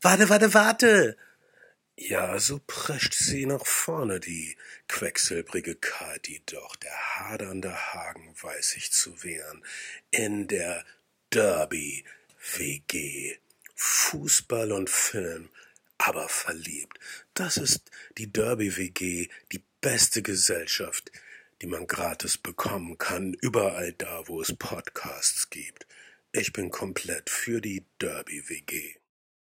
Warte, warte, warte! Ja, so prescht sie nach vorne, die quecksilbrige Kati, doch der hadernde Hagen weiß sich zu wehren. In der Derby-WG. Fußball und Film, aber verliebt. Das ist die Derby-WG, die beste Gesellschaft, die man gratis bekommen kann, überall da, wo es Podcasts gibt. Ich bin komplett für die Derby-WG.